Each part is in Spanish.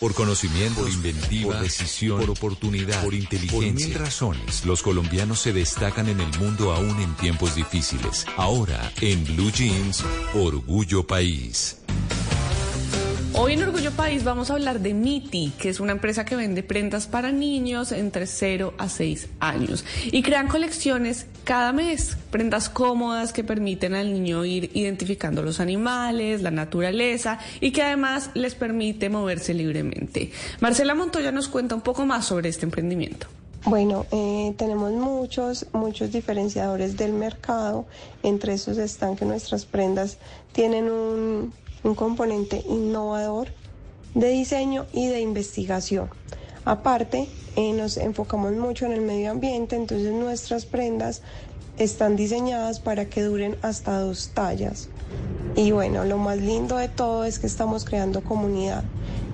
Por conocimiento, por inventiva, por decisión, por oportunidad, por inteligencia. Por mil razones, los colombianos se destacan en el mundo aún en tiempos difíciles. Ahora, en Blue Jeans, Orgullo País. Hoy en Orgullo País vamos a hablar de Miti, que es una empresa que vende prendas para niños entre 0 a 6 años y crean colecciones cada mes, prendas cómodas que permiten al niño ir identificando los animales, la naturaleza y que además les permite moverse libremente. Marcela Montoya nos cuenta un poco más sobre este emprendimiento. Bueno, eh, tenemos muchos, muchos diferenciadores del mercado. Entre esos están que nuestras prendas tienen un un componente innovador de diseño y de investigación. Aparte, eh, nos enfocamos mucho en el medio ambiente, entonces nuestras prendas están diseñadas para que duren hasta dos tallas. Y bueno, lo más lindo de todo es que estamos creando comunidad.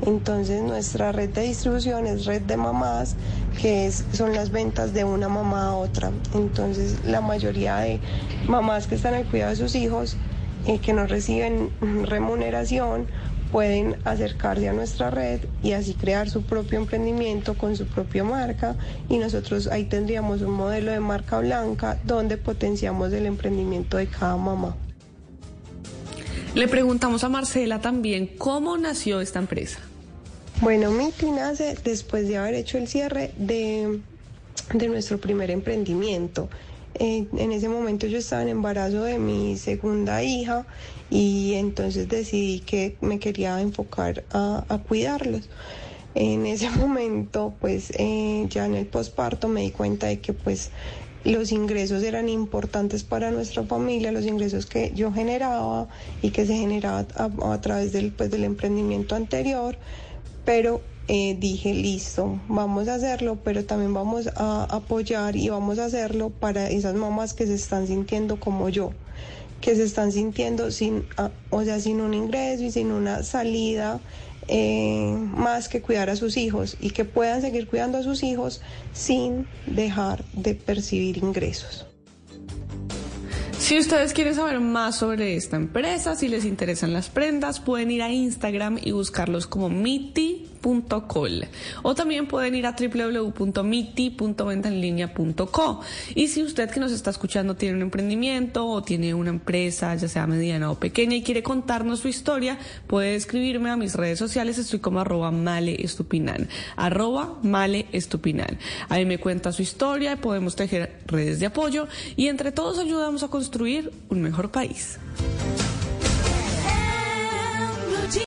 Entonces nuestra red de distribución es red de mamás, que son las ventas de una mamá a otra. Entonces la mayoría de mamás que están al cuidado de sus hijos eh, que no reciben remuneración pueden acercarse a nuestra red y así crear su propio emprendimiento con su propia marca y nosotros ahí tendríamos un modelo de marca blanca donde potenciamos el emprendimiento de cada mamá. Le preguntamos a Marcela también cómo nació esta empresa. Bueno, Miti nace después de haber hecho el cierre de, de nuestro primer emprendimiento. En ese momento yo estaba en embarazo de mi segunda hija y entonces decidí que me quería enfocar a, cuidarlos. En ese momento, pues eh, ya en el posparto me di cuenta de que pues los ingresos eran importantes para nuestra familia, los ingresos que yo generaba y que se generaba a, través del, pues, del emprendimiento anterior, pero eh, dije, listo, vamos a hacerlo, pero también vamos a apoyar y vamos a hacerlo para esas mamás que se están sintiendo como yo, que se están sintiendo sin, ah, o sea, sin un ingreso y sin una salida eh, más que cuidar a sus hijos y que puedan seguir cuidando a sus hijos sin dejar de percibir ingresos. Si ustedes quieren saber más sobre esta empresa, si les interesan las prendas, pueden ir a Instagram y buscarlos como miti.col o también pueden ir a www.miti.ventaenlinea.co y si usted que nos está escuchando tiene un emprendimiento o tiene una empresa ya sea mediana o pequeña y quiere contarnos su historia puede escribirme a mis redes sociales. Estoy como arroba male estupinan. Arroba male estupinan. Ahí me cuenta su historia podemos tejer redes de apoyo. Y entre todos ayudamos a construir un mejor país.